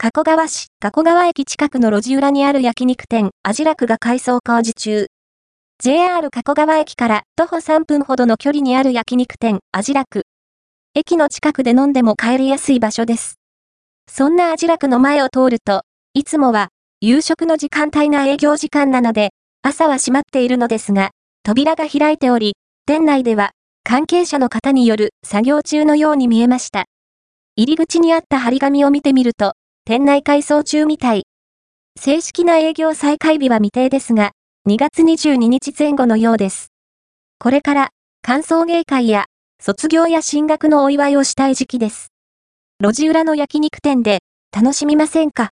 加古川市、加古川駅近くの路地裏にある焼肉店、アジラクが改装工事中。JR 加古川駅から徒歩3分ほどの距離にある焼肉店、アジラク。駅の近くで飲んでも帰りやすい場所です。そんなアジラクの前を通ると、いつもは夕食の時間帯が営業時間なので、朝は閉まっているのですが、扉が開いており、店内では関係者の方による作業中のように見えました。入り口にあった張り紙を見てみると、店内改装中みたい。正式な営業再開日は未定ですが、2月22日前後のようです。これから、歓送迎会や、卒業や進学のお祝いをしたい時期です。路地裏の焼肉店で、楽しみませんか？